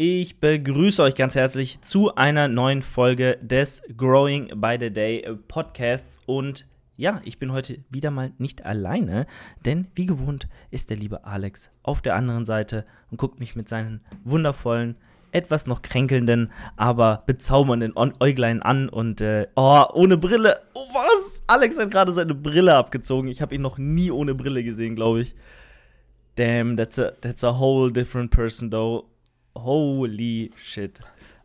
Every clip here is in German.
Ich begrüße euch ganz herzlich zu einer neuen Folge des Growing by the Day Podcasts. Und ja, ich bin heute wieder mal nicht alleine, denn wie gewohnt ist der liebe Alex auf der anderen Seite und guckt mich mit seinen wundervollen, etwas noch kränkelnden, aber bezaubernden Äuglein an und äh, oh, ohne Brille. Oh, was? Alex hat gerade seine Brille abgezogen. Ich habe ihn noch nie ohne Brille gesehen, glaube ich. Damn, that's a, that's a whole different person, though. Holy shit.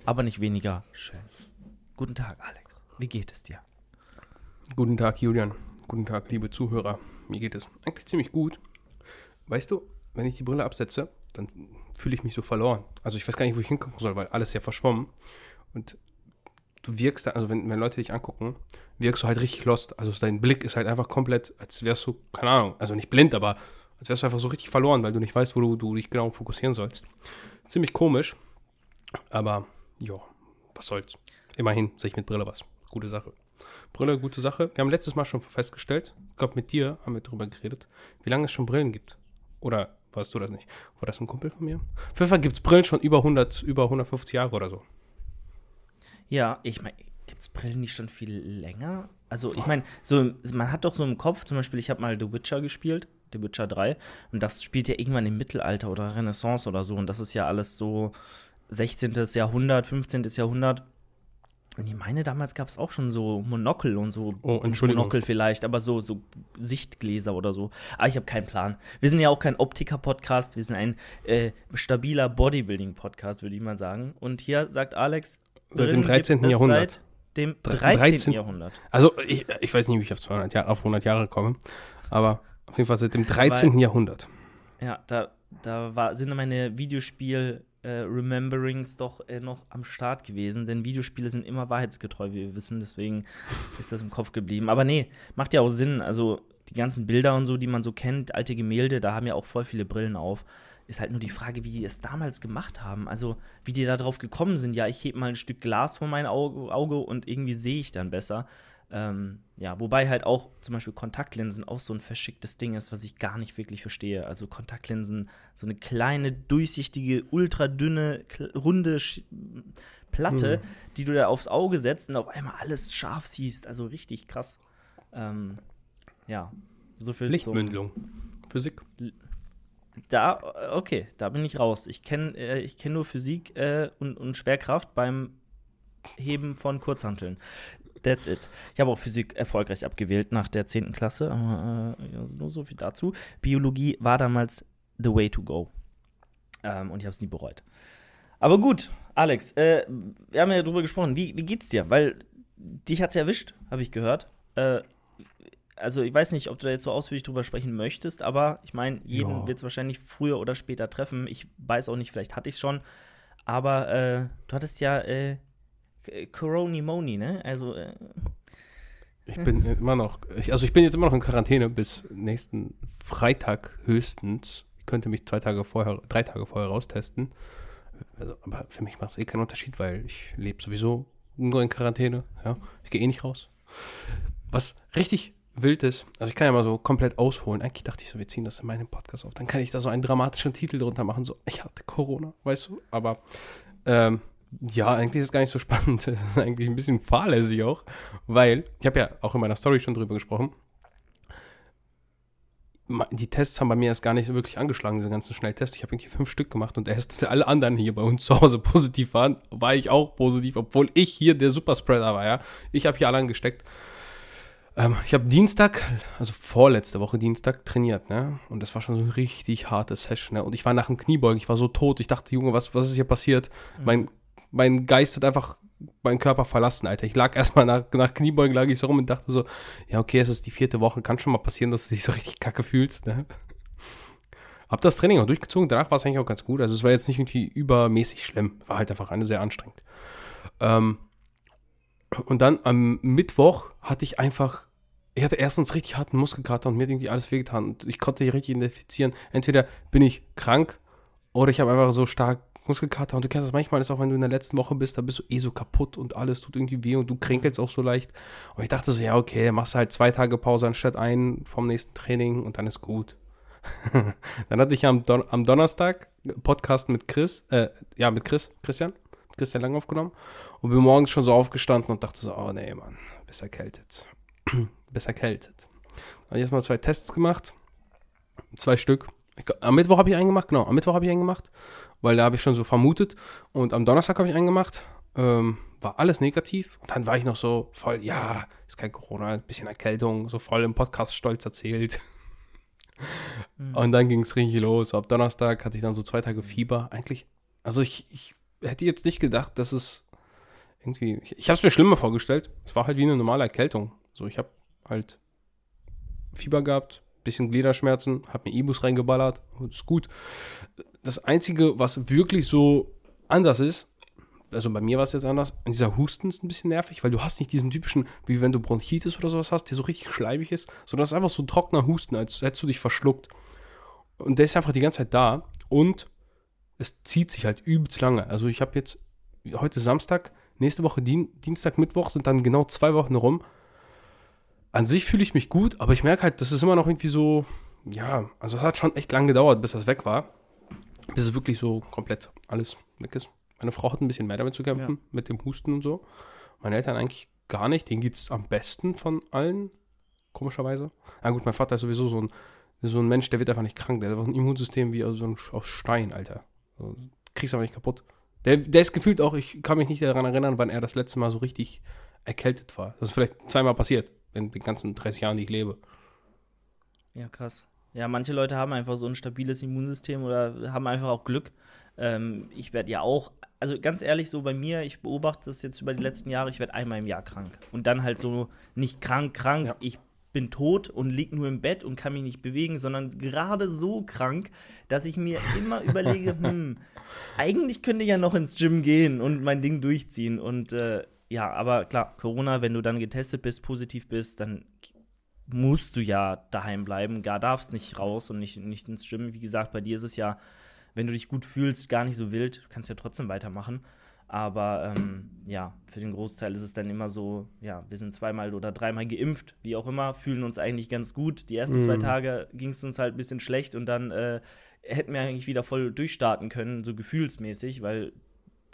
Aber nicht weniger schön. Guten Tag, Alex. Wie geht es dir? Guten Tag, Julian. Guten Tag, liebe Zuhörer. Mir geht es eigentlich ziemlich gut. Weißt du, wenn ich die Brille absetze, dann fühle ich mich so verloren. Also ich weiß gar nicht, wo ich hingucken soll, weil alles ja verschwommen. Und du wirkst, also wenn, wenn Leute dich angucken, wirkst du halt richtig lost. Also dein Blick ist halt einfach komplett, als wärst du, keine Ahnung, also nicht blind, aber als wärst du einfach so richtig verloren, weil du nicht weißt, wo du, du dich genau fokussieren sollst. Ziemlich komisch, aber ja, was soll's. Immerhin sehe ich mit Brille was. Gute Sache. Brille, gute Sache. Wir haben letztes Mal schon festgestellt, ich glaube mit dir haben wir darüber geredet, wie lange es schon Brillen gibt. Oder weißt du das nicht? War das ein Kumpel von mir? Auf jeden gibt es Brillen schon über 100, über 150 Jahre oder so. Ja, ich meine, gibt es Brillen nicht schon viel länger? Also ich meine, so, man hat doch so im Kopf, zum Beispiel, ich habe mal The Witcher gespielt The Witcher 3. Und das spielt ja irgendwann im Mittelalter oder Renaissance oder so. Und das ist ja alles so 16. Jahrhundert, 15. Jahrhundert. Und ich meine, damals gab es auch schon so Monokel und so. Oh, Entschuldigung. Monokel vielleicht, aber so, so Sichtgläser oder so. Aber ich habe keinen Plan. Wir sind ja auch kein Optiker-Podcast, wir sind ein äh, stabiler Bodybuilding-Podcast, würde ich mal sagen. Und hier sagt Alex, seit dem 13. Jahrhundert. Seit dem 13. 13. Jahrhundert. Also, ich, ich weiß nicht, wie ich auf, 200 Jahre, auf 100 Jahre komme, aber auf jeden Fall seit dem 13. Weil, Jahrhundert. Ja, da, da war, sind meine Videospiel-Rememberings äh, doch äh, noch am Start gewesen, denn Videospiele sind immer wahrheitsgetreu, wie wir wissen, deswegen ist das im Kopf geblieben. Aber nee, macht ja auch Sinn. Also die ganzen Bilder und so, die man so kennt, alte Gemälde, da haben ja auch voll viele Brillen auf. Ist halt nur die Frage, wie die es damals gemacht haben. Also, wie die da drauf gekommen sind. Ja, ich hebe mal ein Stück Glas vor mein Auge und irgendwie sehe ich dann besser. Ähm, ja, wobei halt auch zum Beispiel Kontaktlinsen auch so ein verschicktes Ding ist, was ich gar nicht wirklich verstehe. Also Kontaktlinsen, so eine kleine, durchsichtige, ultradünne, runde Sch Platte, hm. die du da aufs Auge setzt und auf einmal alles scharf siehst. Also richtig krass. Ähm, ja, so viel Lichtbündelung. Physik. Da, okay, da bin ich raus. Ich kenne äh, ich kenn nur Physik äh, und, und Schwerkraft beim Heben von Kurzhanteln. That's it. Ich habe auch Physik erfolgreich abgewählt nach der 10. Klasse, aber äh, nur so viel dazu. Biologie war damals the way to go. Ähm, und ich habe es nie bereut. Aber gut, Alex, äh, wir haben ja darüber gesprochen. Wie, wie geht's dir? Weil dich hat's ja erwischt, habe ich gehört. Äh, also ich weiß nicht, ob du da jetzt so ausführlich drüber sprechen möchtest, aber ich meine, jeden ja. wird es wahrscheinlich früher oder später treffen. Ich weiß auch nicht, vielleicht hatte ich es schon. Aber äh, du hattest ja äh, Coronimoni, ne? Also. Äh, ich bin immer noch, ich, also ich bin jetzt immer noch in Quarantäne bis nächsten Freitag höchstens. Ich könnte mich zwei Tage vorher, drei Tage vorher raustesten. Also, aber für mich macht es eh keinen Unterschied, weil ich lebe sowieso nur in Quarantäne. Ja, ich gehe eh nicht raus. Was richtig wild ist, also ich kann ja mal so komplett ausholen. Eigentlich dachte ich so, wir ziehen das in meinem Podcast auf. Dann kann ich da so einen dramatischen Titel drunter machen, so ich hatte Corona, weißt du. Aber ähm, ja, eigentlich ist es gar nicht so spannend. Es ist eigentlich ein bisschen fahrlässig auch, weil ich habe ja auch in meiner Story schon drüber gesprochen. Die Tests haben bei mir erst gar nicht so wirklich angeschlagen, diese ganzen Schnelltests. Ich habe irgendwie fünf Stück gemacht und erst alle anderen hier bei uns zu Hause positiv waren, war ich auch positiv, obwohl ich hier der Superspreader war, ja. Ich habe hier alle angesteckt. Ähm, ich habe Dienstag, also vorletzte Woche Dienstag, trainiert, ne? Und das war schon so ein richtig harte Session, ne? Und ich war nach dem Kniebeugen, ich war so tot. Ich dachte, Junge, was, was ist hier passiert? Mhm. Mein mein Geist hat einfach meinen Körper verlassen, Alter. Ich lag erstmal nach, nach Kniebeugen, lag ich so rum und dachte so, ja, okay, es ist die vierte Woche, kann schon mal passieren, dass du dich so richtig kacke fühlst, ne? Hab das Training auch durchgezogen, danach war es eigentlich auch ganz gut. Also es war jetzt nicht irgendwie übermäßig schlimm, war halt einfach eine sehr anstrengend. Ähm, und dann am Mittwoch hatte ich einfach, ich hatte erstens richtig harten Muskelkater und mir hat irgendwie alles wehgetan. Und ich konnte richtig identifizieren, entweder bin ich krank oder ich habe einfach so stark Muskelkater. Und du kennst das manchmal, ist auch wenn du in der letzten Woche bist, da bist du eh so kaputt und alles tut irgendwie weh und du kränkelst auch so leicht. Und ich dachte so, ja, okay, machst du halt zwei Tage Pause anstatt einen vom nächsten Training und dann ist gut. dann hatte ich am, Don am Donnerstag Podcast mit Chris, äh, ja, mit Chris, Christian, Christian Lang aufgenommen. Und bin morgens schon so aufgestanden und dachte so, oh nee, Mann, bist erkältet. bist erkältet. Dann habe ich erstmal zwei Tests gemacht. Zwei Stück. Am Mittwoch habe ich einen gemacht, genau. Am Mittwoch habe ich einen gemacht, weil da habe ich schon so vermutet. Und am Donnerstag habe ich einen gemacht. Ähm, war alles negativ. Und dann war ich noch so voll, ja, ist kein Corona, ein bisschen Erkältung, so voll im Podcast stolz erzählt. Mhm. Und dann ging es richtig los. Ab Donnerstag hatte ich dann so zwei Tage Fieber. Eigentlich, also ich, ich hätte jetzt nicht gedacht, dass es irgendwie, ich, ich habe es mir schlimmer vorgestellt. Es war halt wie eine normale Erkältung. So, ich habe halt Fieber gehabt, bisschen Gliederschmerzen, habe mir Ibus reingeballert, ist gut. Das Einzige, was wirklich so anders ist, also bei mir war es jetzt anders, dieser Husten ist ein bisschen nervig, weil du hast nicht diesen typischen, wie wenn du Bronchitis oder sowas hast, der so richtig schleimig ist, sondern es ist einfach so ein trockener Husten, als hättest du dich verschluckt. Und der ist einfach die ganze Zeit da und es zieht sich halt übelst lange. Also ich habe jetzt heute Samstag, nächste Woche Dien Dienstag, Mittwoch sind dann genau zwei Wochen rum. An sich fühle ich mich gut, aber ich merke halt, das ist immer noch irgendwie so, ja, also es hat schon echt lange gedauert, bis das weg war. Bis es wirklich so komplett alles weg ist. Meine Frau hat ein bisschen mehr damit zu kämpfen, ja. mit dem Husten und so. Meine Eltern eigentlich gar nicht. Denen geht es am besten von allen, komischerweise. Na gut, mein Vater ist sowieso so ein, so ein Mensch, der wird einfach nicht krank. Der hat einfach ein Immunsystem wie so ein, aus Stein, Alter. Also, kriegst aber nicht kaputt. Der, der ist gefühlt auch, ich kann mich nicht daran erinnern, wann er das letzte Mal so richtig erkältet war. Das ist vielleicht zweimal passiert in den ganzen 30 Jahren, die ich lebe. Ja, krass. Ja, manche Leute haben einfach so ein stabiles Immunsystem oder haben einfach auch Glück. Ähm, ich werde ja auch also ganz ehrlich, so bei mir, ich beobachte das jetzt über die letzten Jahre, ich werde einmal im Jahr krank. Und dann halt so nicht krank, krank, ja. ich bin tot und lieg nur im Bett und kann mich nicht bewegen, sondern gerade so krank, dass ich mir immer überlege, hm, eigentlich könnte ich ja noch ins Gym gehen und mein Ding durchziehen. Und äh, ja, aber klar, Corona, wenn du dann getestet bist, positiv bist, dann musst du ja daheim bleiben, gar darfst nicht raus und nicht, nicht ins Gym. Wie gesagt, bei dir ist es ja wenn du dich gut fühlst, gar nicht so wild. Du kannst ja trotzdem weitermachen. Aber ähm, ja, für den Großteil ist es dann immer so, ja, wir sind zweimal oder dreimal geimpft, wie auch immer, fühlen uns eigentlich ganz gut. Die ersten mhm. zwei Tage ging es uns halt ein bisschen schlecht und dann äh, hätten wir eigentlich wieder voll durchstarten können, so gefühlsmäßig, weil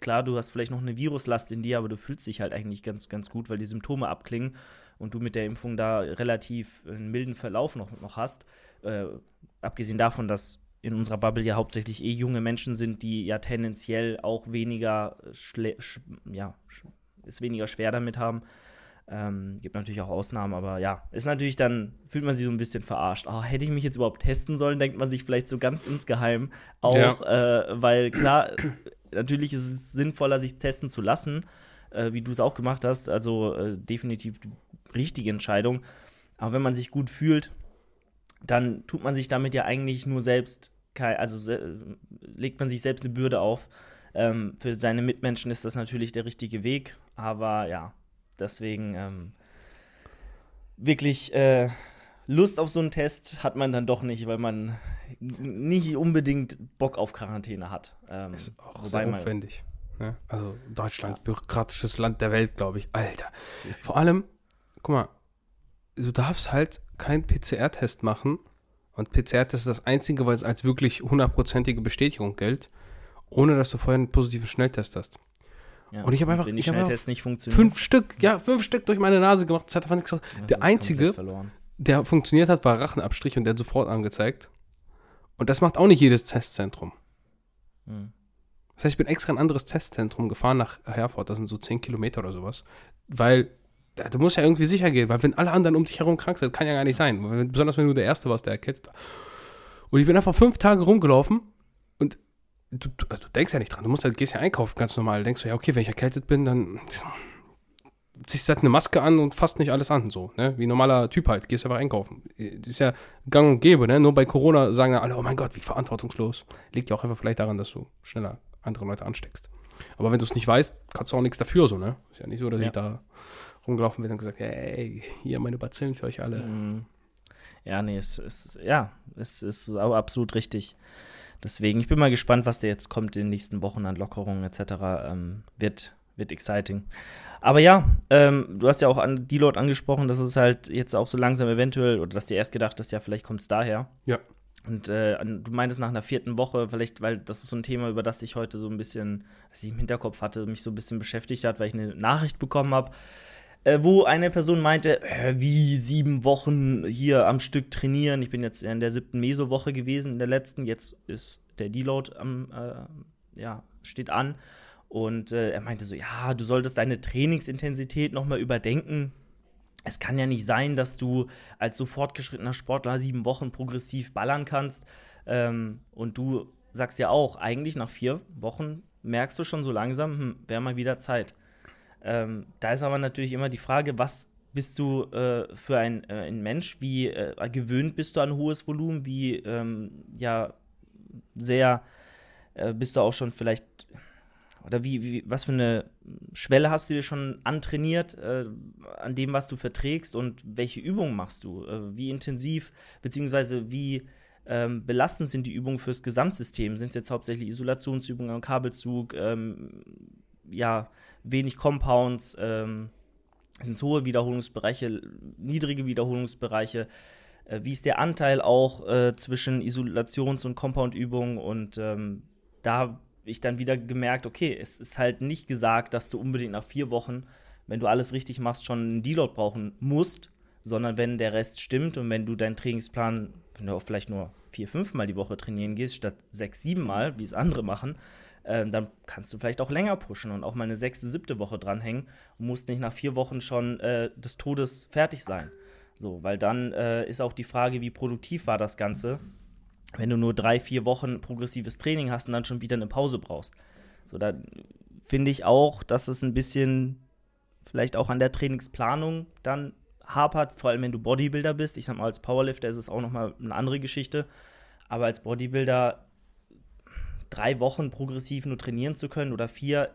klar, du hast vielleicht noch eine Viruslast in dir, aber du fühlst dich halt eigentlich ganz, ganz gut, weil die Symptome abklingen und du mit der Impfung da relativ einen milden Verlauf noch, noch hast. Äh, abgesehen davon, dass in unserer Bubble ja hauptsächlich eh junge Menschen sind, die ja tendenziell auch weniger, ja, es weniger schwer damit haben. Ähm, gibt natürlich auch Ausnahmen, aber ja, ist natürlich dann, fühlt man sich so ein bisschen verarscht. Oh, hätte ich mich jetzt überhaupt testen sollen, denkt man sich vielleicht so ganz insgeheim auch, ja. äh, weil klar, natürlich ist es sinnvoller, sich testen zu lassen, äh, wie du es auch gemacht hast, also äh, definitiv die richtige Entscheidung. Aber wenn man sich gut fühlt, dann tut man sich damit ja eigentlich nur selbst, also legt man sich selbst eine Bürde auf. Ähm, für seine Mitmenschen ist das natürlich der richtige Weg, aber ja, deswegen ähm, wirklich äh, Lust auf so einen Test hat man dann doch nicht, weil man nicht unbedingt Bock auf Quarantäne hat. Ähm, ist auch sehr aufwendig. Ne? Also Deutschland, ja. bürokratisches Land der Welt, glaube ich. Alter. Vor allem, guck mal, du darfst halt keinen PCR-Test machen. Und PCR-Test ist das einzige, was als wirklich hundertprozentige Bestätigung gilt, ohne dass du vorher einen positiven Schnelltest hast. Ja, und ich habe einfach, Schnelltests nicht funktionieren. Fünf Stück, ja, fünf Stück durch meine Nase gemacht. Das hat einfach nichts gemacht. Der einzige, der funktioniert hat, war Rachenabstrich und der hat sofort angezeigt. Und das macht auch nicht jedes Testzentrum. Hm. Das heißt, ich bin extra in ein anderes Testzentrum gefahren nach Herford, das sind so 10 Kilometer oder sowas, weil du musst ja irgendwie sicher gehen, weil wenn alle anderen um dich herum krank sind, kann ja gar nicht sein. Besonders wenn du der Erste warst, der erkältet. Und ich bin einfach fünf Tage rumgelaufen und du, also du denkst ja nicht dran. Du musst halt, gehst ja einkaufen ganz normal. Du denkst du, ja, okay, wenn ich erkältet bin, dann ziehst halt eine Maske an und fasst nicht alles an, so, ne? Wie ein normaler Typ halt, gehst einfach einkaufen. Das ist ja gang und gäbe, ne? Nur bei Corona sagen alle, oh mein Gott, wie verantwortungslos. Liegt ja auch einfach vielleicht daran, dass du schneller andere Leute ansteckst. Aber wenn du es nicht weißt, kannst du auch nichts dafür, so, ne? Ist ja nicht so, dass ja. ich da rumgelaufen bin und gesagt, hey, hier meine Bazillen für euch alle. Mhm. Ja, nee, es ist, ja, es ist absolut richtig. Deswegen, ich bin mal gespannt, was da jetzt kommt in den nächsten Wochen an Lockerungen etc. Ähm, wird, wird exciting. Aber ja, ähm, du hast ja auch an Deload angesprochen, dass es halt jetzt auch so langsam eventuell, oder dass du erst gedacht hast, ja, vielleicht kommt es daher. Ja. Und äh, du meintest nach einer vierten Woche, vielleicht, weil das ist so ein Thema, über das ich heute so ein bisschen, das ich im Hinterkopf hatte, mich so ein bisschen beschäftigt hat, weil ich eine Nachricht bekommen habe, äh, wo eine Person meinte, äh, wie sieben Wochen hier am Stück trainieren. Ich bin jetzt in der siebten Meso-Woche gewesen, in der letzten. Jetzt ist der Deload am, äh, ja, steht an. Und äh, er meinte so, ja, du solltest deine Trainingsintensität nochmal überdenken es kann ja nicht sein, dass du als so fortgeschrittener Sportler sieben Wochen progressiv ballern kannst. Ähm, und du sagst ja auch, eigentlich nach vier Wochen merkst du schon so langsam, hm, wäre mal wieder Zeit. Ähm, da ist aber natürlich immer die Frage, was bist du äh, für ein, äh, ein, Mensch? Wie äh, gewöhnt bist du an hohes Volumen? Wie ähm, ja sehr äh, bist du auch schon vielleicht oder wie, wie, was für eine Schwelle hast du dir schon antrainiert äh, an dem, was du verträgst und welche Übungen machst du? Äh, wie intensiv, beziehungsweise wie ähm, belastend sind die Übungen fürs Gesamtsystem? Sind es jetzt hauptsächlich Isolationsübungen am Kabelzug, ähm, ja, wenig Compounds, ähm, sind es hohe Wiederholungsbereiche, niedrige Wiederholungsbereiche? Äh, wie ist der Anteil auch äh, zwischen Isolations- und Compound-Übungen? Und ähm, da ich dann wieder gemerkt, okay, es ist halt nicht gesagt, dass du unbedingt nach vier Wochen, wenn du alles richtig machst, schon einen Deload brauchen musst, sondern wenn der Rest stimmt und wenn du deinen Trainingsplan, wenn du auch vielleicht nur vier, fünf Mal die Woche trainieren gehst, statt sechs, sieben Mal, wie es andere machen, äh, dann kannst du vielleicht auch länger pushen und auch mal eine sechste, siebte Woche dranhängen und musst nicht nach vier Wochen schon äh, des Todes fertig sein. So, weil dann äh, ist auch die Frage, wie produktiv war das Ganze wenn du nur drei, vier Wochen progressives Training hast und dann schon wieder eine Pause brauchst. So, da finde ich auch, dass es ein bisschen vielleicht auch an der Trainingsplanung dann hapert, vor allem wenn du Bodybuilder bist. Ich sag mal, als Powerlifter ist es auch nochmal eine andere Geschichte. Aber als Bodybuilder drei Wochen progressiv nur trainieren zu können oder vier,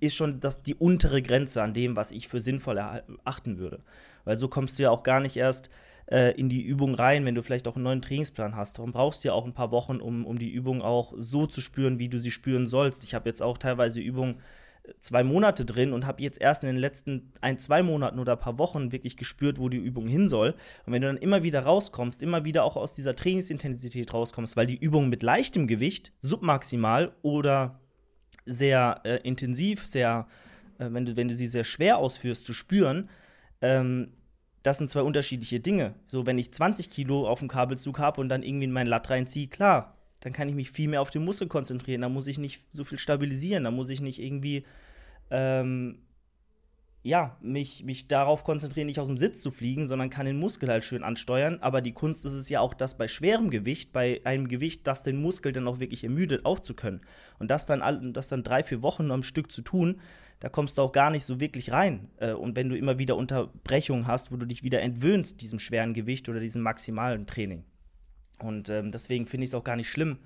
ist schon das, die untere Grenze an dem, was ich für sinnvoll erachten würde. Weil so kommst du ja auch gar nicht erst äh, in die Übung rein, wenn du vielleicht auch einen neuen Trainingsplan hast. Darum brauchst du ja auch ein paar Wochen, um, um die Übung auch so zu spüren, wie du sie spüren sollst. Ich habe jetzt auch teilweise Übungen äh, zwei Monate drin und habe jetzt erst in den letzten ein, zwei Monaten oder ein paar Wochen wirklich gespürt, wo die Übung hin soll. Und wenn du dann immer wieder rauskommst, immer wieder auch aus dieser Trainingsintensität rauskommst, weil die Übung mit leichtem Gewicht, submaximal oder sehr äh, intensiv, sehr, äh, wenn, du, wenn du sie sehr schwer ausführst, zu spüren, ähm, das sind zwei unterschiedliche Dinge. So, wenn ich 20 Kilo auf dem Kabelzug habe und dann irgendwie in meinen Latt reinziehe, klar, dann kann ich mich viel mehr auf den Muskel konzentrieren. Da muss ich nicht so viel stabilisieren. Da muss ich nicht irgendwie, ähm, ja, mich, mich darauf konzentrieren, nicht aus dem Sitz zu fliegen, sondern kann den Muskel halt schön ansteuern. Aber die Kunst ist es ja auch, das bei schwerem Gewicht, bei einem Gewicht, das den Muskel dann auch wirklich ermüdet, auch zu können. Und das dann, das dann drei, vier Wochen am Stück zu tun, da kommst du auch gar nicht so wirklich rein. Äh, und wenn du immer wieder Unterbrechungen hast, wo du dich wieder entwöhnst, diesem schweren Gewicht oder diesem maximalen Training. Und ähm, deswegen finde ich es auch gar nicht schlimm,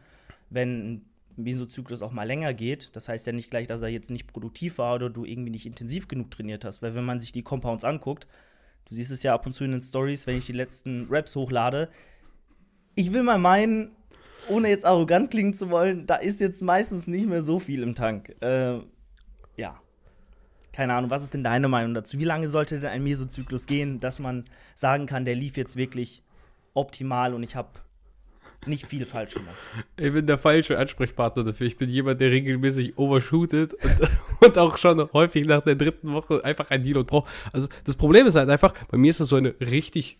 wenn ein Mesozyklus auch mal länger geht. Das heißt ja nicht gleich, dass er jetzt nicht produktiv war oder du irgendwie nicht intensiv genug trainiert hast. Weil wenn man sich die Compounds anguckt, du siehst es ja ab und zu in den Stories, wenn ich die letzten Raps hochlade, ich will mal meinen, ohne jetzt arrogant klingen zu wollen, da ist jetzt meistens nicht mehr so viel im Tank. Äh, keine Ahnung, was ist denn deine Meinung dazu? Wie lange sollte denn ein Mesozyklus gehen, dass man sagen kann, der lief jetzt wirklich optimal und ich habe nicht viel falsch gemacht? Ich bin der falsche Ansprechpartner dafür. Ich bin jemand, der regelmäßig overshootet und, und auch schon häufig nach der dritten Woche einfach ein Deload braucht. Also das Problem ist halt einfach, bei mir ist das so eine richtig,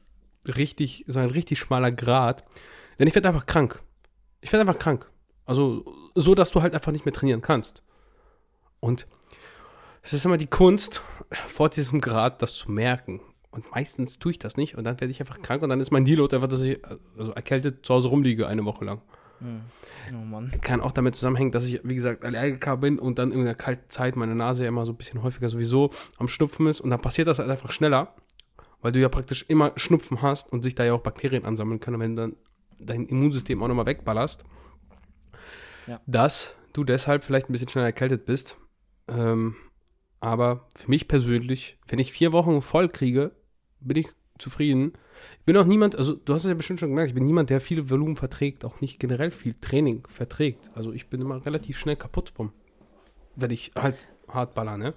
richtig, so ein richtig schmaler Grad. Denn ich werde einfach krank. Ich werde einfach krank. Also so, dass du halt einfach nicht mehr trainieren kannst. Und es ist immer die Kunst, vor diesem Grad das zu merken. Und meistens tue ich das nicht und dann werde ich einfach krank und dann ist mein Deload einfach, dass ich also erkältet zu Hause rumliege eine Woche lang. Hm. Oh Mann. Kann auch damit zusammenhängen, dass ich, wie gesagt, Allergiker bin und dann in der kalten Zeit meine Nase ja immer so ein bisschen häufiger sowieso am Schnupfen ist und dann passiert das halt einfach schneller, weil du ja praktisch immer Schnupfen hast und sich da ja auch Bakterien ansammeln können, wenn dann dein Immunsystem auch nochmal wegballerst, ja. dass du deshalb vielleicht ein bisschen schneller erkältet bist. Ähm, aber für mich persönlich, wenn ich vier Wochen voll kriege, bin ich zufrieden. Ich bin auch niemand, also du hast es ja bestimmt schon gemerkt, ich bin niemand, der viel Volumen verträgt, auch nicht generell viel Training verträgt. Also ich bin immer relativ schnell kaputt, wenn ich halt hart baller, ne?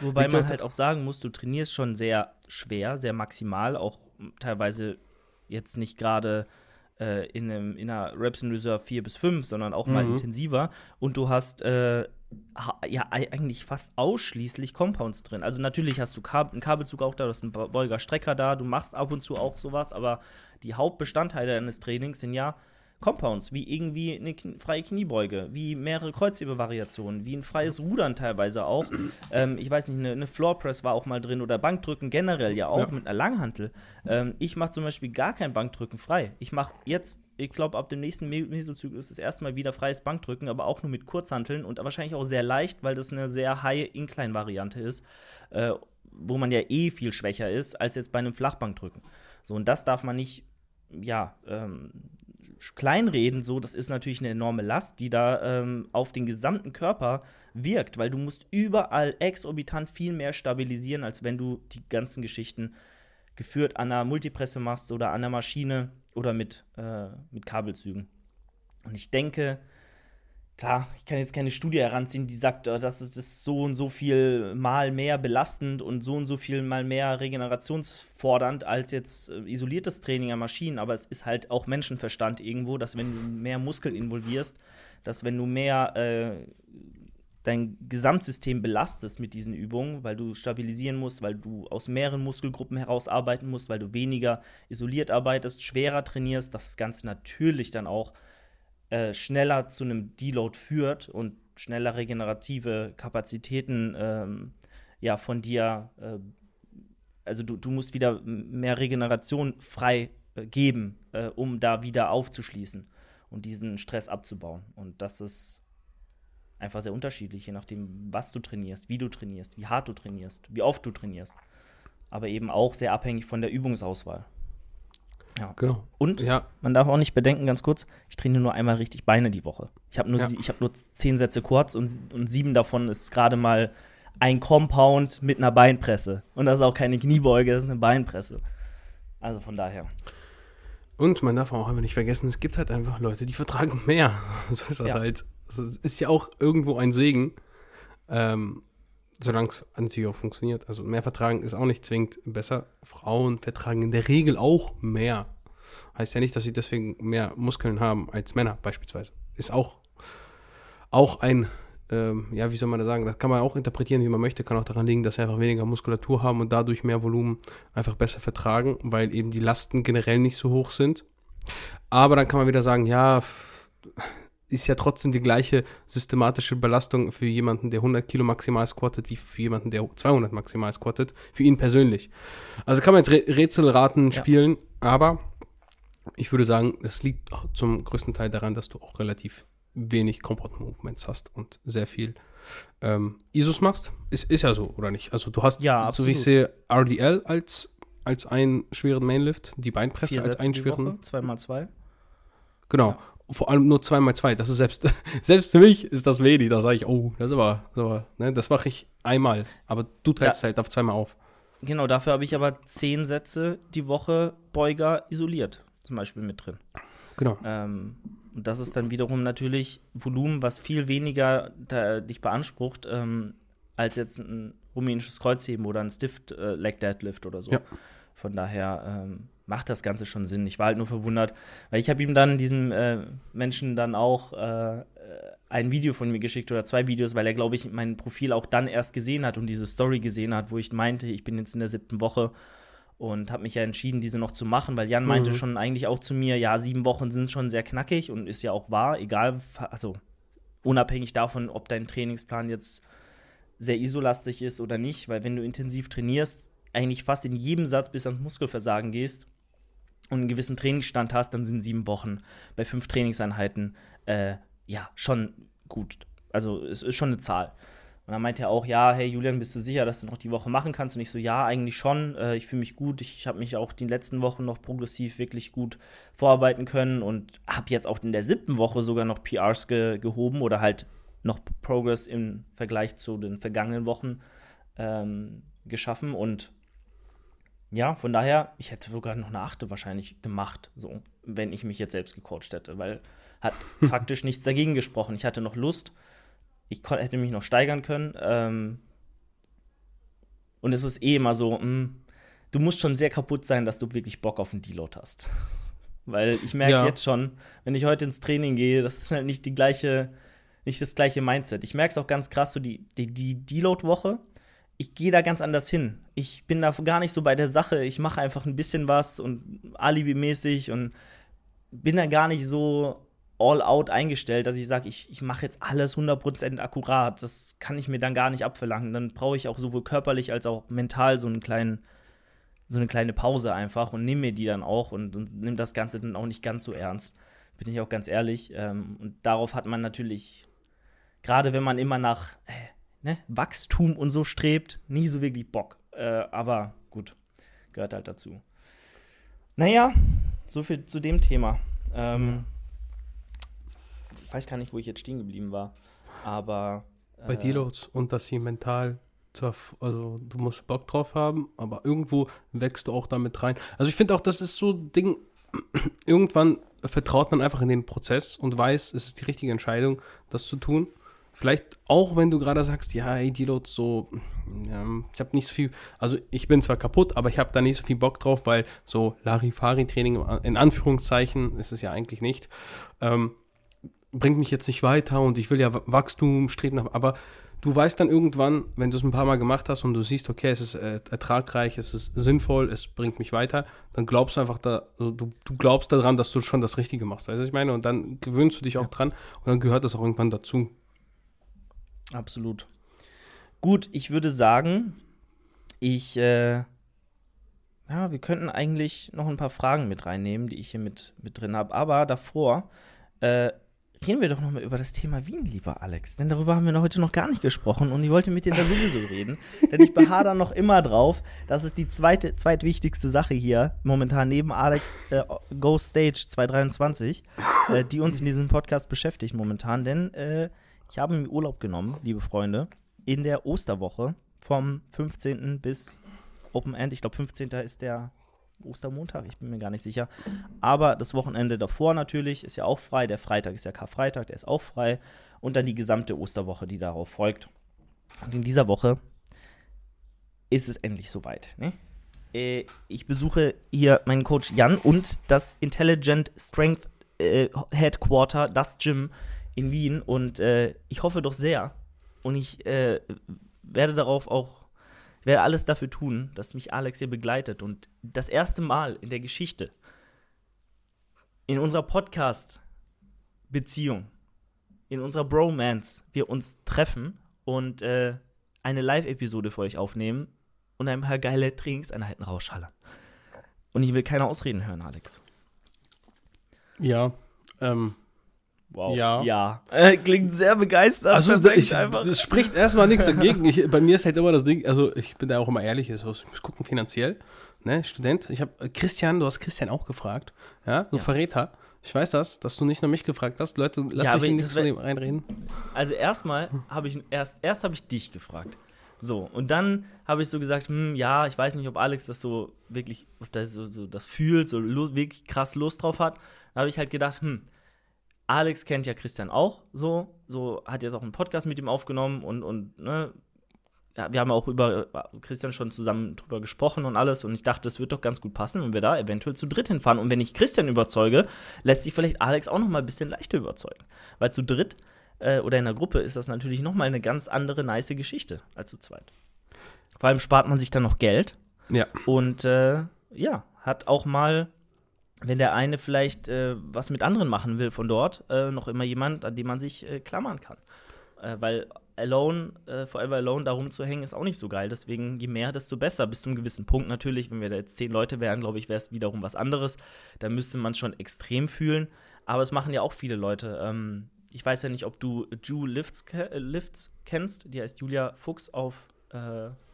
Wobei ich man halt auch sagen muss, du trainierst schon sehr schwer, sehr maximal, auch teilweise jetzt nicht gerade äh, in, einem, in einer Reps in Reserve 4 bis 5, sondern auch mal Mhm. intensiver. Und du hast äh, ja ei- eigentlich fast ausschließlich Compounds drin. Also natürlich hast du Kab einen Kabelzug auch da, du hast einen Be- Beuger-Strecker da, du machst ab und zu auch sowas, aber die Hauptbestandteile deines Trainings sind ja Compounds, wie irgendwie eine freie Kniebeuge, wie mehrere Kreuzhebevariationen, wie ein freies Rudern teilweise auch. ähm, ich weiß nicht, eine, eine Floor Press war auch mal drin oder Bankdrücken generell ja auch Ja. mit einer Langhantel. Ähm, ich mache zum Beispiel gar kein Bankdrücken frei. Ich mache jetzt, ich glaube, ab dem nächsten Me- Mesozyklus ist das erste Mal wieder freies Bankdrücken, aber auch nur mit Kurzhanteln und wahrscheinlich auch sehr leicht, weil das eine sehr High-Incline-Variante ist, äh, wo man ja eh viel schwächer ist als jetzt bei einem Flachbankdrücken. So, und das darf man nicht, ja, ähm, kleinreden, so, das ist natürlich eine enorme Last, die da ähm, auf den gesamten Körper wirkt, weil du musst überall exorbitant viel mehr stabilisieren, als wenn du die ganzen Geschichten geführt an einer Multipresse machst oder an der Maschine oder mit, äh, mit Kabelzügen. Und ich denke, klar, ich kann jetzt keine Studie heranziehen, die sagt, äh, das ist, so und so viel mal mehr belastend und so und so viel mal mehr regenerationsfordernd als jetzt äh, isoliertes Training an Maschinen. Aber es ist halt auch Menschenverstand irgendwo, dass wenn du mehr Muskel involvierst, dass wenn du mehr äh, dein Gesamtsystem belastest mit diesen Übungen, weil du stabilisieren musst, weil du aus mehreren Muskelgruppen heraus arbeiten musst, weil du weniger isoliert arbeitest, schwerer trainierst, dass das Ganze natürlich dann auch äh, schneller zu einem Deload führt und schneller regenerative Kapazitäten ähm, ja von dir, äh, also du, du musst wieder mehr Regeneration frei äh, geben, äh, um da wieder aufzuschließen und diesen Stress abzubauen. Und das ist einfach sehr unterschiedlich, je nachdem, was du trainierst, wie du trainierst, wie hart du trainierst, wie oft du trainierst. Aber eben auch sehr abhängig von der Übungsauswahl. Ja. Genau. Und Ja, man darf auch nicht bedenken, ganz kurz, ich trainiere nur einmal richtig Beine die Woche. Ich habe nur, Ja. ich hab nur zehn Sätze kurz und, und sieben davon ist gerade mal ein Compound mit einer Beinpresse. Und das ist auch keine Kniebeuge, das ist eine Beinpresse. Also von daher. Und man darf auch einfach nicht vergessen, es gibt halt einfach Leute, die vertragen mehr. So ist das Ja. halt. Es ist ja auch irgendwo ein Segen, ähm, solange es natürlich auch funktioniert. Also mehr vertragen ist auch nicht zwingend besser. Frauen vertragen in der Regel auch mehr. Heißt ja nicht, dass sie deswegen mehr Muskeln haben als Männer beispielsweise. Ist auch, auch ein, ähm, ja, wie soll man das sagen, das kann man auch interpretieren, wie man möchte. Kann auch daran liegen, dass sie einfach weniger Muskulatur haben und dadurch mehr Volumen einfach besser vertragen, weil eben die Lasten generell nicht so hoch sind. Aber dann kann man wieder sagen, ja, ist ja trotzdem die gleiche systematische Belastung für jemanden, der 100 Kilo maximal squattet, wie für jemanden, der 200 maximal squattet, für ihn persönlich. Also kann man jetzt Rä Rätselraten Ja. spielen, aber ich würde sagen, es liegt zum größten Teil daran, dass du auch relativ wenig Compound Movements hast und sehr viel ähm, ISOs machst. Ist, ist ja so, oder nicht? Also du hast, Ja, so wie ich sehe, RDL als, als einen schweren Mainlift, die Beinpresse als einen schweren. Woche, zweimal zwei. Genau. Ja. Vor allem nur zweimal zwei. Das ist selbst, selbst für mich ist das wenig. Da sage ich, oh, das ist aber, das, ist aber, ne, das mache ich einmal. Aber du teilst halt auf zweimal auf. Genau, dafür habe ich aber zehn Sätze die Woche Beuger isoliert, zum Beispiel mit drin. Genau. Ähm, und das ist dann wiederum natürlich Volumen, was viel weniger da, dich beansprucht, ähm, als jetzt ein rumänisches Kreuzheben oder ein Stiff äh, Leg Deadlift oder so. Ja. Von daher ähm, macht das Ganze schon Sinn. Ich war halt nur verwundert, weil ich habe ihm dann diesem äh, Menschen dann auch äh, äh, ein Video von mir geschickt oder zwei Videos, weil er, glaube ich, mein Profil auch dann erst gesehen hat und diese Story gesehen hat, wo ich meinte, ich bin jetzt in der siebten Woche und habe mich ja entschieden, diese noch zu machen, weil Jan meinte Mhm. schon eigentlich auch zu mir, ja, sieben Wochen sind schon sehr knackig und ist ja auch wahr, egal, also unabhängig davon, ob dein Trainingsplan jetzt sehr isolastig ist oder nicht, weil wenn du intensiv trainierst, eigentlich fast in jedem Satz bis ans Muskelversagen gehst und einen gewissen Trainingsstand hast, dann sind sieben Wochen bei fünf Trainingseinheiten äh, ja schon gut. Also es ist schon eine Zahl. Und dann meinte er auch, ja, hey Julian, bist du sicher, dass du noch die Woche machen kannst? Und ich so, ja, eigentlich schon. Äh, ich fühle mich gut. Ich habe mich auch die letzten Wochen noch progressiv wirklich gut vorarbeiten können und habe jetzt auch in der siebten Woche sogar noch PRs ge gehoben oder halt noch Progress im Vergleich zu den vergangenen Wochen ähm, geschaffen. Und ja, von daher, ich hätte sogar noch eine achte wahrscheinlich gemacht, so, wenn ich mich jetzt selbst gecoacht hätte, weil hat faktisch nichts dagegen gesprochen. Ich hatte noch Lust, ich hätte mich noch steigern können. Ähm, und es ist eh immer so, mh, du musst schon sehr kaputt sein, dass du wirklich Bock auf einen Deload hast. Weil ich merke es Ja. jetzt schon, wenn ich heute ins Training gehe, das ist halt nicht die gleiche, nicht das gleiche Mindset. Ich merke es auch ganz krass, so die, die, die Deload-Woche, ich gehe da ganz anders hin. Ich bin da gar nicht so bei der Sache. Ich mache einfach ein bisschen was und alibimäßig und bin da gar nicht so all out eingestellt, dass ich sage, ich, ich mache jetzt alles 100% akkurat. Das kann ich mir dann gar nicht abverlangen. Dann brauche ich auch sowohl körperlich als auch mental so einen kleinen so eine kleine Pause einfach und nehme mir die dann auch und, und nimm das Ganze dann auch nicht ganz so ernst. Bin ich auch ganz ehrlich. Ähm, und darauf hat man natürlich, gerade wenn man immer nach äh, ne, Wachstum und so strebt, nie so wirklich Bock. Äh, aber gut, gehört halt dazu. Naja, so viel zu dem Thema. Ähm, ich weiß gar nicht, wo ich jetzt stehen geblieben war, aber. Bei äh, Deloads und dass sie mental also du musst Bock drauf haben, aber irgendwo wächst du auch damit rein. Also ich finde auch, das ist so ein Ding, irgendwann vertraut man einfach in den Prozess und weiß, es ist die richtige Entscheidung, das zu tun. Vielleicht auch, wenn du gerade sagst, ja, ey, Deloads so, ja, ich habe nicht so viel, also ich bin zwar kaputt, aber ich habe da nicht so viel Bock drauf, weil so Larifari-Training, in Anführungszeichen, ist es ja eigentlich nicht, ähm, bringt mich jetzt nicht weiter und ich will ja Wachstum streben nach, aber du weißt dann irgendwann, wenn du es ein paar Mal gemacht hast und du siehst, okay, es ist äh, ertragreich, es ist sinnvoll, es bringt mich weiter, dann glaubst du einfach da, also du, du glaubst daran, dass du schon das Richtige machst. Weißt du, was ich meine? Und dann gewöhnst du dich auch dran und dann gehört das auch irgendwann dazu. Absolut. Gut, ich würde sagen, ich, äh, ja, wir könnten eigentlich noch ein paar Fragen mit reinnehmen, die ich hier mit, mit drin habe. Aber davor, äh, reden wir doch noch mal über das Thema Wien, lieber Alex. Denn darüber haben wir noch heute noch gar nicht gesprochen und ich wollte mit dir da sowieso reden. Denn ich beharre da noch immer drauf. Das ist die zweite, zweitwichtigste Sache hier, momentan neben Alex äh, Go Stage 223, äh, die uns in diesem Podcast beschäftigt momentan. Denn äh, ich habe mir Urlaub genommen, liebe Freunde, in der Osterwoche vom 15. bis Open End. Ich glaube, 15. ist der Ostermontag, ich bin mir gar nicht sicher. Aber das Wochenende davor natürlich ist ja auch frei. Der Freitag ist ja Karfreitag, der ist auch frei. Und dann die gesamte Osterwoche, die darauf folgt. Und in dieser Woche ist es endlich soweit. Ne? Äh, ich besuche hier meinen Coach Jan und das Intelligent Strength äh, Headquarter, das Gym in Wien. Und äh, ich hoffe doch sehr. Und ich äh, werde darauf auch werde alles dafür tun, dass mich Alex hier begleitet und das erste Mal in der Geschichte in unserer Podcast-Beziehung, in unserer Bromance, wir uns treffen und äh, eine Live-Episode für euch aufnehmen und ein paar geile Trainingseinheiten rausschallern. Und ich will keine Ausreden hören, Alex. Ja, ähm, Wow. Ja. Ja. Äh, klingt sehr begeistert. Also ich, das spricht erstmal nichts dagegen. Ich, bei mir ist halt immer das Ding, also ich bin da auch immer ehrlich, also ich muss gucken finanziell, ne, Student. Ich habe Christian, du hast Christian auch gefragt, ja, du Ja. Verräter. Ich weiß das, dass du nicht nur mich gefragt hast. Leute, lasst Ja, euch wär- von dem reinreden. Also erstmal habe ich erst erst habe ich dich gefragt. So, und dann habe ich so gesagt, hm, ja, ich weiß nicht, ob Alex das so wirklich, ob das so, so das fühlt, so wirklich krass Lust drauf hat. Da habe ich halt gedacht, hm, Alex kennt ja Christian auch so, so hat jetzt auch einen Podcast mit ihm aufgenommen und, und ne, ja, wir haben auch über äh, Christian schon zusammen drüber gesprochen und alles und ich dachte, es wird doch ganz gut passen, wenn wir da eventuell zu dritt hinfahren und wenn ich Christian überzeuge, lässt sich vielleicht Alex auch noch mal ein bisschen leichter überzeugen, weil zu dritt äh, oder in der Gruppe ist das natürlich noch mal eine ganz andere nice Geschichte als zu zweit. Vor allem spart man sich dann noch Geld Ja. und äh, ja, hat auch mal, wenn der eine vielleicht äh, was mit anderen machen will von dort, äh, noch immer jemand, an dem man sich äh, klammern kann. Äh, weil Alone, äh, Forever Alone, da rumzuhängen, ist auch nicht so geil. Deswegen, je mehr, desto besser. Bis zu einem gewissen Punkt natürlich. Wenn wir da jetzt zehn Leute wären, glaube ich, wäre es wiederum was anderes. Da müsste man schon extrem fühlen. Aber es machen ja auch viele Leute. Ähm, ich weiß ja nicht, ob du Ju Lifts, äh, Lifts kennst. Die heißt Julia Fuchs auf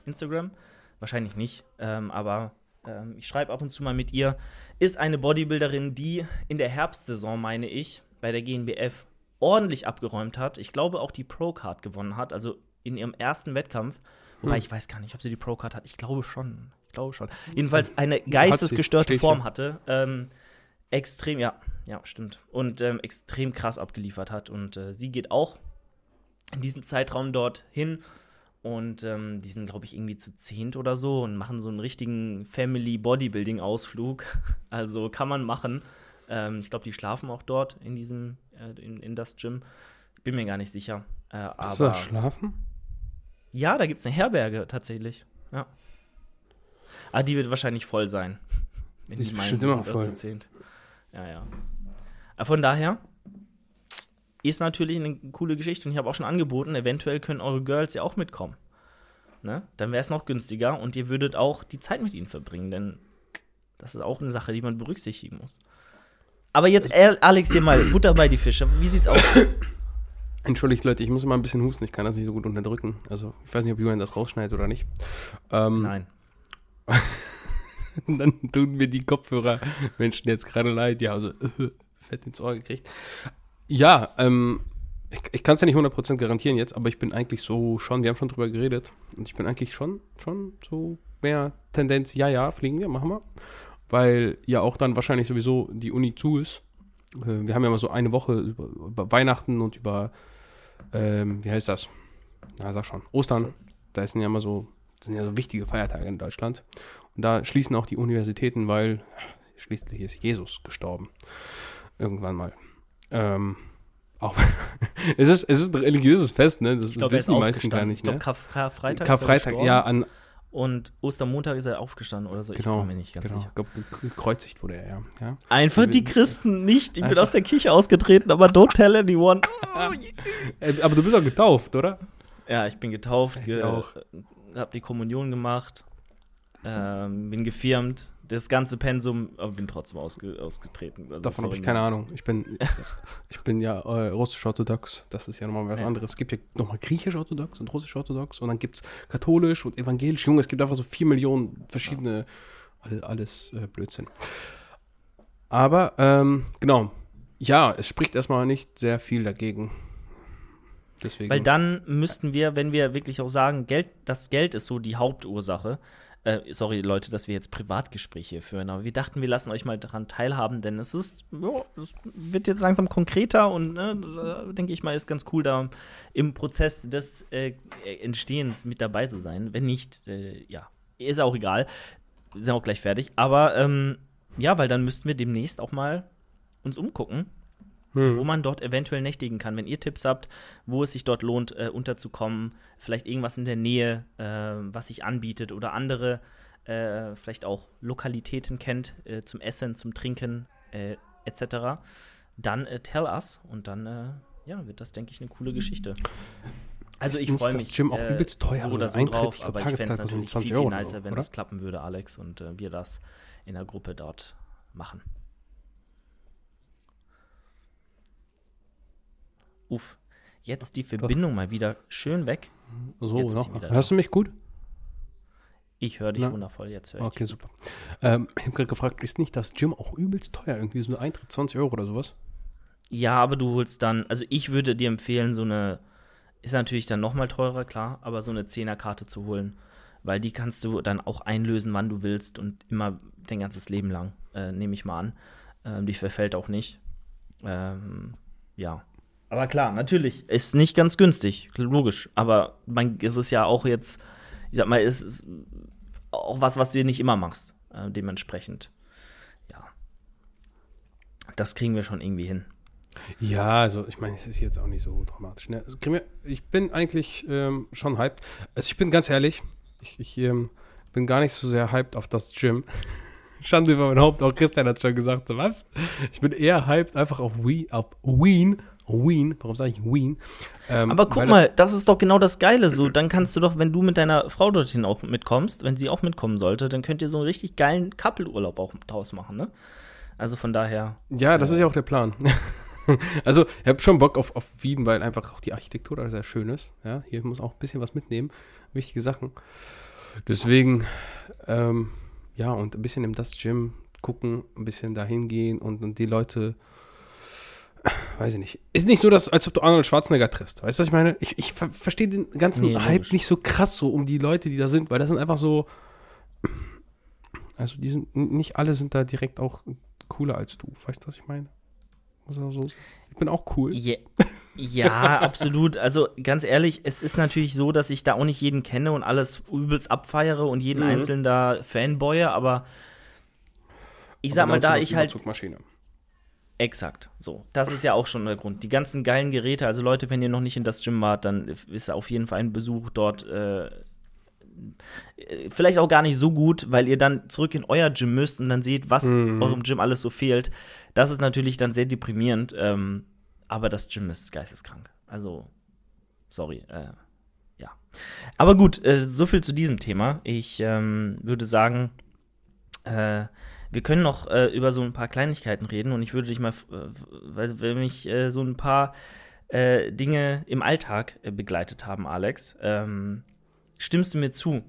Instagram. Wahrscheinlich nicht. Ähm, aber ähm, ich schreibe ab und zu mal mit ihr. Ist eine Bodybuilderin, die in der Herbstsaison, meine ich, bei der GNBF ordentlich abgeräumt hat. Ich glaube auch die Pro-Card gewonnen hat, also in ihrem ersten Wettkampf. Wobei ich weiß gar nicht, ob sie die Pro-Card hat. Ich glaube schon. Ich glaube schon. Jedenfalls eine geistesgestörte Form hatte. Ähm, extrem, ja, ja, stimmt. Und ähm, extrem krass abgeliefert hat. Und äh, sie geht auch in diesem Zeitraum dort hin. Und ähm, die sind, glaube ich, irgendwie zu zehnt oder so und machen so einen richtigen Family Bodybuilding-Ausflug. Also kann man machen. Ähm, ich glaube, die schlafen auch dort in diesem, äh, in, in das Gym. Bin mir gar nicht sicher. Äh, Hast du aber da schlafen? ja, da gibt es eine Herberge tatsächlich. Ja. Ah, die wird wahrscheinlich voll sein. Wenn bestimmt meinen, immer voll. zu zehnt. Ja, ja. Aber von daher ist natürlich eine coole Geschichte und ich habe auch schon angeboten, eventuell können eure Girls ja auch mitkommen. Ne? Dann wäre es noch günstiger und ihr würdet auch die Zeit mit ihnen verbringen, denn das ist auch eine Sache, die man berücksichtigen muss. Aber jetzt, äh, Alex, hier mal Butter bei die Fische. Wie sieht's aus? Entschuldigt, Leute, ich muss immer ein bisschen husten. Ich kann das nicht so gut unterdrücken. Also, ich weiß nicht, ob Julian das rausschneidet oder nicht. Ähm, Nein. Dann tun mir die Kopfhörer-Menschen jetzt gerade leid. Ja, also fett ins Ohr gekriegt. Ja, ähm, ich, ich kann es ja nicht 100% garantieren jetzt, aber ich bin eigentlich so schon, wir haben schon drüber geredet. Und ich bin eigentlich schon, schon so mehr Tendenz, ja, ja, fliegen wir, machen wir. Weil ja auch dann wahrscheinlich sowieso die Uni zu ist. Äh, wir haben ja mal so eine Woche über, über Weihnachten und über, ähm, wie heißt das? Na, sag schon, Ostern. Da sind ja immer so, das sind ja so wichtige Feiertage in Deutschland. Und da schließen auch die Universitäten, weil schließlich ist Jesus gestorben. Irgendwann mal. Ähm, auch es ist, es ist ein religiöses Fest, ne? Das Ich ist wissen die meisten gar nicht, ich glaube, ne? Karf Karfreitag Karfreitag, er ja, an, und Ostermontag ist er aufgestanden oder so. Ich genau. bin mir nicht ganz genau. sicher. Ich glaube, gekreuzigt wurde er, ja. ja. Einfach die Christen nicht. Ich bin aus der Kirche ausgetreten, aber don't tell anyone. Äh, Aber du bist auch getauft, oder? Ja, ich bin getauft, Ich ge auch. hab die Kommunion gemacht, ähm, bin gefirmt, das ganze Pensum, aber bin trotzdem ausge ausgetreten. Also Davon habe ich keine Ahnung. Ich bin, ich bin ja äh, russisch-orthodox. Das ist ja nochmal was Ja. anderes. Es gibt ja nochmal griechisch-orthodox und russisch-orthodox und dann gibt es katholisch und evangelisch. Junge, es gibt einfach so vier Millionen verschiedene, alles, alles äh, Blödsinn. Aber, ähm, genau. Ja, es spricht erstmal nicht sehr viel dagegen. Deswegen. Weil dann müssten wir, wenn wir wirklich auch sagen, Geld, das Geld ist so die Hauptursache. Äh, sorry, Leute, dass wir jetzt Privatgespräche führen, aber wir dachten, wir lassen euch mal daran teilhaben, denn es ist, ja, es wird jetzt langsam konkreter und ne, da denke ich mal, ist ganz cool, da im Prozess des äh, Entstehens mit dabei zu sein. Wenn nicht, äh, ja, ist auch egal. Sind auch gleich fertig. Aber ähm, ja, weil dann müssten wir demnächst auch mal uns umgucken, Hm. wo man dort eventuell nächtigen kann. Wenn ihr Tipps habt, wo es sich dort lohnt, äh, unterzukommen, vielleicht irgendwas in der Nähe, äh, was sich anbietet oder andere, äh, vielleicht auch Lokalitäten kennt, äh, zum Essen, zum Trinken äh, etc., dann äh, tell us und dann ja, wird das, denke ich, eine coole Geschichte. Also ich freue das mich. Gym auch übelst teuer, So oder so Eintritt, drauf, ich aber ich fände es natürlich 20 viel, Euro viel nicer, so, wenn das klappen würde, Alex, und wir das in der Gruppe dort machen. Uff, jetzt die Verbindung mal wieder schön weg. so, wieder Hörst du mich gut? Ich höre dich Na? wundervoll, jetzt Okay, super. Ähm, ich habe gerade gefragt, ist nicht das Gym auch übelst teuer? Irgendwie so ein Eintritt 20 Euro oder sowas? Ja, aber du holst dann, also ich würde dir empfehlen, so eine, ist natürlich dann nochmal teurer, klar, aber so eine Zehnerkarte zu holen. Weil die kannst du dann auch einlösen, wann du willst und immer dein ganzes Leben lang, äh, nehme ich mal an. Ähm, die verfällt auch nicht. Ähm, ja. Aber klar, natürlich, ist nicht ganz günstig, logisch. Aber man, es ist ja auch jetzt, ich sag mal, es ist auch was, was du nicht immer machst. Äh, dementsprechend, ja. Das kriegen wir schon irgendwie hin. Ja, also ich meine, es ist jetzt auch nicht so dramatisch. Ne? Also, ich bin eigentlich ähm, schon hyped. Also ich bin ganz ehrlich, ich, ich ähm, bin gar nicht so sehr hyped auf das Gym. Schande über mein Haupt, auch Christian hat schon gesagt, was? Ich bin eher hyped einfach auf Wien, auf Wien, Wien, warum sage ich Wien? Ähm, Aber guck mal, das ist doch genau das Geile so. Dann kannst du doch, wenn du mit deiner Frau dorthin auch mitkommst, wenn sie auch mitkommen sollte, dann könnt ihr so einen richtig geilen Couple-Urlaub auch draus machen, ne? Also von daher, ja, das ist ja auch der Plan. also ich habe schon Bock auf, auf Wien, weil einfach auch die Architektur da sehr schön ist. Ja, hier muss auch ein bisschen was mitnehmen, wichtige Sachen. Deswegen, ähm, ja, und ein bisschen im Das Gym gucken, ein bisschen dahin gehen und, und die Leute, weiß ich nicht. Ist nicht so, dass, als ob du Arnold Schwarzenegger triffst. Weißt du, was ich meine? Ich, ich ver verstehe den ganzen Nee, Hype nicht so krass so um die Leute, die da sind, weil das sind einfach so. Also, die sind, nicht alle sind da direkt auch cooler als du. Weißt du, was ich meine? Muss auch so sein. Ich bin auch cool. ja, ja, absolut. Also ganz ehrlich, es ist natürlich so, dass ich da auch nicht jeden kenne und alles übelst abfeiere und jeden Mhm. einzelnen da fanboye, aber ich Aber sag mal, da ich halt Überzugmaschine. Exakt. So. Das ist ja auch schon der Grund. Die ganzen geilen Geräte, also Leute, wenn ihr noch nicht in das Gym wart, dann ist auf jeden Fall ein Besuch dort äh, vielleicht auch gar nicht so gut, weil ihr dann zurück in euer Gym müsst und dann seht, was Mhm. eurem Gym alles so fehlt. Das ist natürlich dann sehr deprimierend, ähm, aber das Gym ist geisteskrank. Also, sorry, äh, ja. Aber gut, äh, so viel zu diesem Thema. Ich ähm, würde sagen, äh, wir können noch äh, über so ein paar Kleinigkeiten reden und ich würde dich mal, äh, weil, weil mich äh, so ein paar äh, Dinge im Alltag äh, begleitet haben, Alex. Ähm, stimmst du mir zu?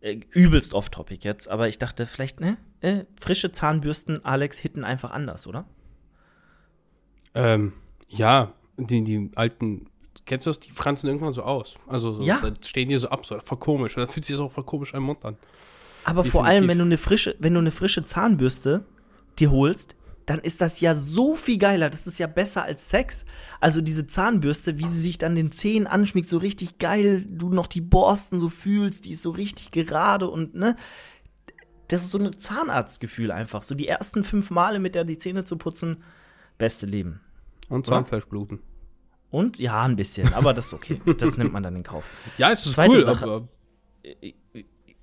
Äh, übelst off-topic jetzt, aber ich dachte, vielleicht, ne? Frische Zahnbürsten, Alex, hitten einfach anders, oder? Ähm, ja, die, die alten, kennst du das? Die franzen irgendwann so aus. Also so, Ja. stehen die so ab, so voll komisch. Da fühlt sich das auch voll komisch an im Mund an. Aber vor allem, wenn du eine frische, wenn du eine frische Zahnbürste dir holst, dann ist das ja so viel geiler. Das ist ja besser als Sex. Also diese Zahnbürste, wie sie sich dann den Zähnen anschmiegt, so richtig geil, du noch die Borsten so fühlst, die ist so richtig gerade und ne. Das ist so ein Zahnarztgefühl einfach. So die ersten fünf Male mit der die Zähne zu putzen, beste Leben. Und? Zahnfleischbluten. Und ja, ein bisschen, aber das ist okay. Das nimmt man dann in Kauf. Ja, es ist Zweite cool, Sache. aber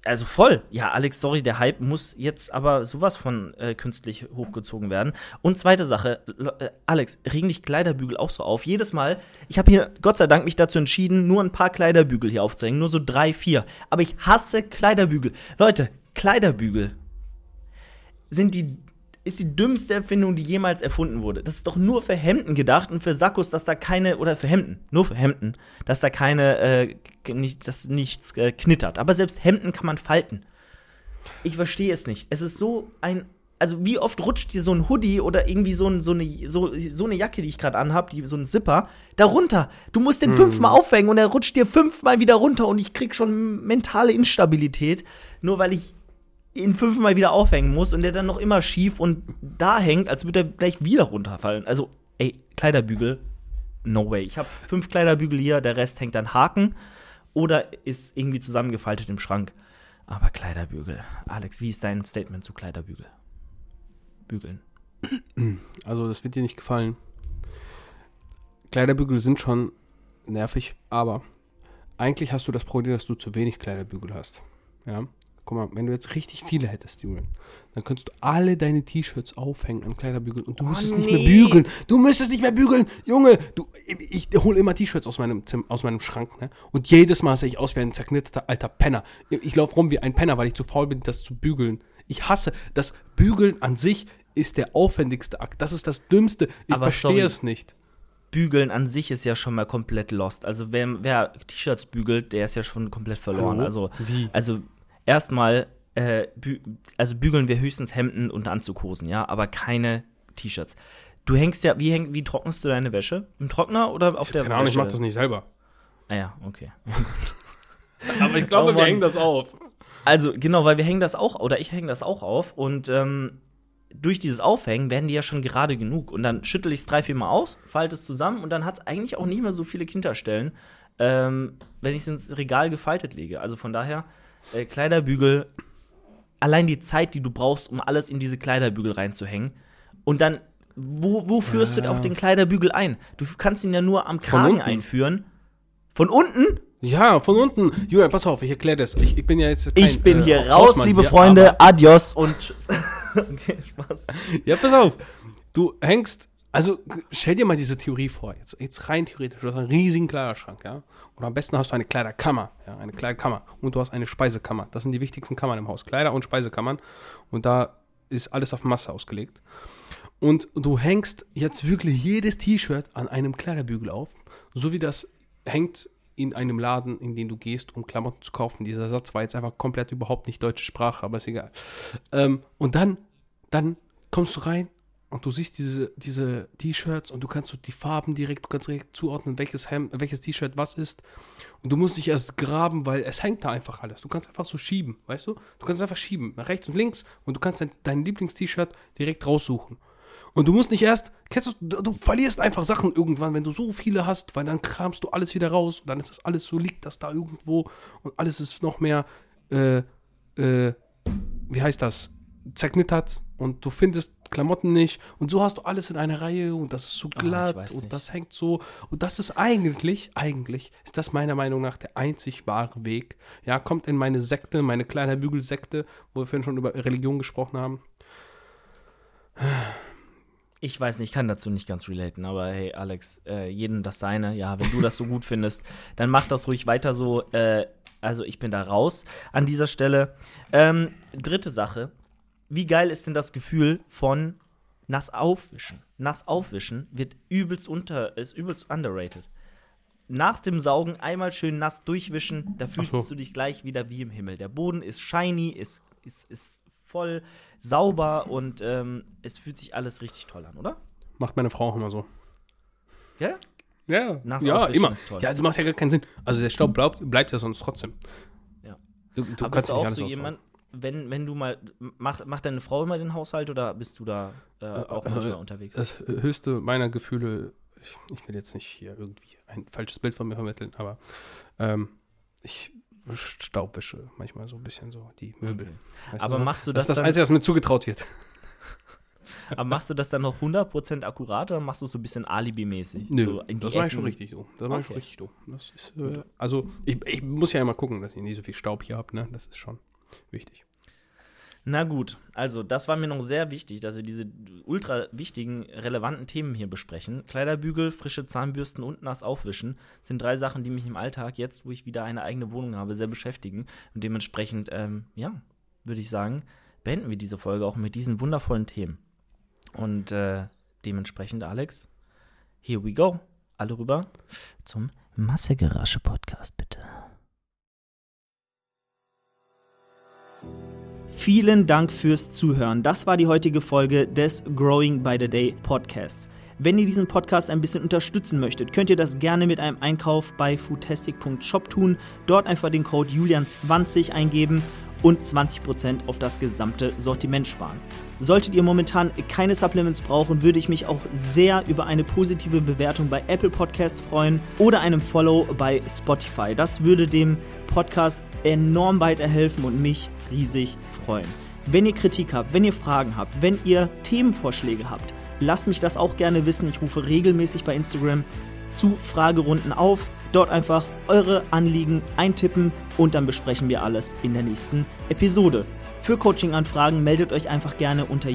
Also voll. Ja, Alex, sorry, der Hype muss jetzt aber sowas von äh, künstlich hochgezogen werden. Und zweite Sache, äh, Alex, regen dich Kleiderbügel auch so auf? Jedes Mal, ich habe hier Gott sei Dank mich dazu entschieden, nur ein paar Kleiderbügel hier aufzuhängen, nur so drei, vier. Aber ich hasse Kleiderbügel. Leute, Kleiderbügel sind die ist die dümmste Erfindung, die jemals erfunden wurde. Das ist doch nur für Hemden gedacht und für Sakkos, dass da keine, oder für Hemden, nur für Hemden, dass da keine, äh, nicht, dass nichts äh, knittert. Aber selbst Hemden kann man falten. Ich verstehe es nicht. Es ist so ein, also wie oft rutscht dir so ein Hoodie oder irgendwie so, ein, so, eine, so, so eine Jacke, die ich gerade anhab, die, so ein Zipper, da runter. Du musst den fünfmal aufhängen und er rutscht dir fünfmal wieder runter und ich krieg schon mentale Instabilität, nur weil ich ihn fünfmal wieder aufhängen muss und der dann noch immer schief und da hängt, als würde er gleich wieder runterfallen. Also, ey, Kleiderbügel, no way. Ich habe fünf Kleiderbügel hier, der Rest hängt an Haken oder ist irgendwie zusammengefaltet im Schrank. Aber Kleiderbügel. Alex, wie ist dein Statement zu Kleiderbügel? Bügeln. also das wird dir nicht gefallen. Kleiderbügel sind schon nervig, aber eigentlich hast du das Problem, dass du zu wenig Kleiderbügel hast. Ja. Guck mal, wenn du jetzt richtig viele hättest, Julian, dann könntest du alle deine T-Shirts aufhängen an Kleiderbügeln und du Oh, müsstest nicht nee. mehr bügeln. Du müsstest nicht mehr bügeln. Junge, du, ich, ich hole immer T-Shirts aus meinem, Zim- aus meinem Schrank, ne? Und jedes Mal sehe ich aus wie ein zerknitterter alter Penner. Ich, ich laufe rum wie ein Penner, weil ich zu faul bin, das zu bügeln. Ich hasse, das Bügeln an sich ist der aufwendigste Akt. Das ist das Dümmste. Ich Aber verstehe sorry. es nicht. Bügeln an sich ist ja schon mal komplett lost. Also wer, wer T-Shirts bügelt, der ist ja schon komplett verloren. Hallo? Also, Wie? also erstmal, äh, bü also bügeln wir höchstens Hemden und Anzughosen, ja, aber keine T-Shirts. Du hängst ja, wie, häng, wie trocknest du deine Wäsche? Im Trockner oder auf der Keine Ahnung, ich Wäsche? mach das nicht selber. Ah ja, okay. Aber ich glaube, wir hängen das auf. Also, genau, weil wir hängen das auch, oder ich hänge das auch auf und ähm, durch dieses Aufhängen werden die ja schon gerade genug. Und dann schüttel ich es drei, vier Mal aus, falte es zusammen und dann hat es eigentlich auch nicht mehr so viele Kinderstellen, ähm, wenn ich es ins Regal gefaltet lege. Also von daher, äh, Kleiderbügel, allein die Zeit, die du brauchst, um alles in diese Kleiderbügel reinzuhängen. Und dann, wo, wo führst du Ja. auch den Kleiderbügel ein? Du kannst ihn ja nur am Kragen einführen. Von unten? Ja, von unten. Julian, pass auf, ich erkläre das. Ich, ich bin ja jetzt kein, Ich bin äh, hier raus, Hausmann liebe hier, Freunde. Adios und tschüss. okay, Spaß. Ja, pass auf. Du hängst, also stell dir mal diese Theorie vor. Jetzt, jetzt rein theoretisch, du hast einen riesigen Kleiderschrank, ja. Oder am besten hast du eine Kleiderkammer, ja, eine Kleiderkammer. Und du hast eine Speisekammer. Das sind die wichtigsten Kammern im Haus. Kleider- und Speisekammern. Und da ist alles auf Masse ausgelegt. Und du hängst jetzt wirklich jedes T-Shirt an einem Kleiderbügel auf, so wie das hängt in einem Laden, in den du gehst, um Klamotten zu kaufen. Dieser Satz war jetzt einfach komplett überhaupt nicht deutsche Sprache, aber ist egal. Ähm, und dann, dann kommst du rein und du siehst diese, T-Shirts und du kannst so die Farben direkt, du kannst direkt zuordnen, welches Hemd, welches T-Shirt was ist. Und du musst nicht erst graben, weil es hängt da einfach alles. Du kannst einfach so schieben, weißt du? Du kannst einfach schieben, nach rechts und links und du kannst dein, dein Lieblings-T-Shirt direkt raussuchen. Und du musst nicht erst, kennst du, du, du verlierst einfach Sachen irgendwann, wenn du so viele hast, weil dann kramst du alles wieder raus und dann ist das alles so, liegt das da irgendwo und alles ist noch mehr, äh, äh, wie heißt das, zerknittert und du findest Klamotten nicht und so hast du alles in einer Reihe und das ist so ich glatt weiß und das hängt so und das ist eigentlich, eigentlich ist das meiner Meinung nach der einzig wahre Weg. Ja, kommt in meine Sekte, meine kleine Bügelsekte, wo wir vorhin schon über Religion gesprochen haben. Ich weiß nicht, ich kann dazu nicht ganz relaten, aber hey, Alex, äh, jeden das seine. Ja, wenn du das so gut findest, dann mach das ruhig weiter so. Äh, also, ich bin da raus an dieser Stelle. Ähm, dritte Sache. Wie geil ist denn das Gefühl von nass aufwischen? Nass aufwischen wird übelst unter, ist übelst underrated. Nach dem Saugen einmal schön nass durchwischen, da fühlst so. du dich gleich wieder wie im Himmel. Der Boden ist shiny, ist, ist, ist voll sauber und ähm, es fühlt sich alles richtig toll an, oder? Macht meine Frau auch immer so. Ja? Ja, Nass ja immer. ist toll. Ja, also macht ja gar keinen Sinn. Also der Staub bleibt, bleibt ja sonst trotzdem. Ja. Du, du Aber kannst du auch so jemand, wenn, wenn du mal, macht, macht deine Frau immer den Haushalt oder bist du da äh, auch äh, manchmal unterwegs? Das höchste meiner Gefühle, ich, ich will jetzt nicht hier irgendwie ein falsches Bild von mir vermitteln, aber ähm, ich staubwische manchmal so ein bisschen so die Möbel. Okay. Aber so? machst du das das, ist das dann, Einzige, was mir zugetraut wird. aber machst du das dann noch 100% akkurat oder machst du es so ein bisschen Alibi-mäßig? Nö, so das mache ich schon richtig so. Das mache ich schon Okay. richtig so. Das ist, äh, also ich, ich muss ja immer gucken, dass ich nicht so viel Staub hier habe, ne? Das ist schon wichtig. Na gut, also das war mir noch sehr wichtig, dass wir diese ultra wichtigen, relevanten Themen hier besprechen. Kleiderbügel, frische Zahnbürsten und nass aufwischen sind drei Sachen, die mich im Alltag, jetzt wo ich wieder eine eigene Wohnung habe, sehr beschäftigen. Und dementsprechend, ähm, ja, würde ich sagen, beenden wir diese Folge auch mit diesen wundervollen Themen. Und äh, dementsprechend, Alex, here we go. Alle rüber zum Massegerasche Podcast, bitte. Vielen Dank fürs Zuhören. Das war die heutige Folge des Growing by the Day Podcasts. Wenn ihr diesen Podcast ein bisschen unterstützen möchtet, könnt ihr das gerne mit einem Einkauf bei foodtastic.shop tun. Dort einfach den Code Julian20 eingeben und 20% auf das gesamte Sortiment sparen. Solltet ihr momentan keine Supplements brauchen, würde ich mich auch sehr über eine positive Bewertung bei Apple Podcasts freuen oder einem Follow bei Spotify. Das würde dem Podcast enorm weiterhelfen und mich riesig freuen. Wenn ihr Kritik habt, wenn ihr Fragen habt, wenn ihr Themenvorschläge habt, lasst mich das auch gerne wissen. Ich rufe regelmäßig bei Instagram zu Fragerunden auf. Dort einfach eure Anliegen eintippen und dann besprechen wir alles in der nächsten Episode. Für Coaching-Anfragen meldet euch einfach gerne unter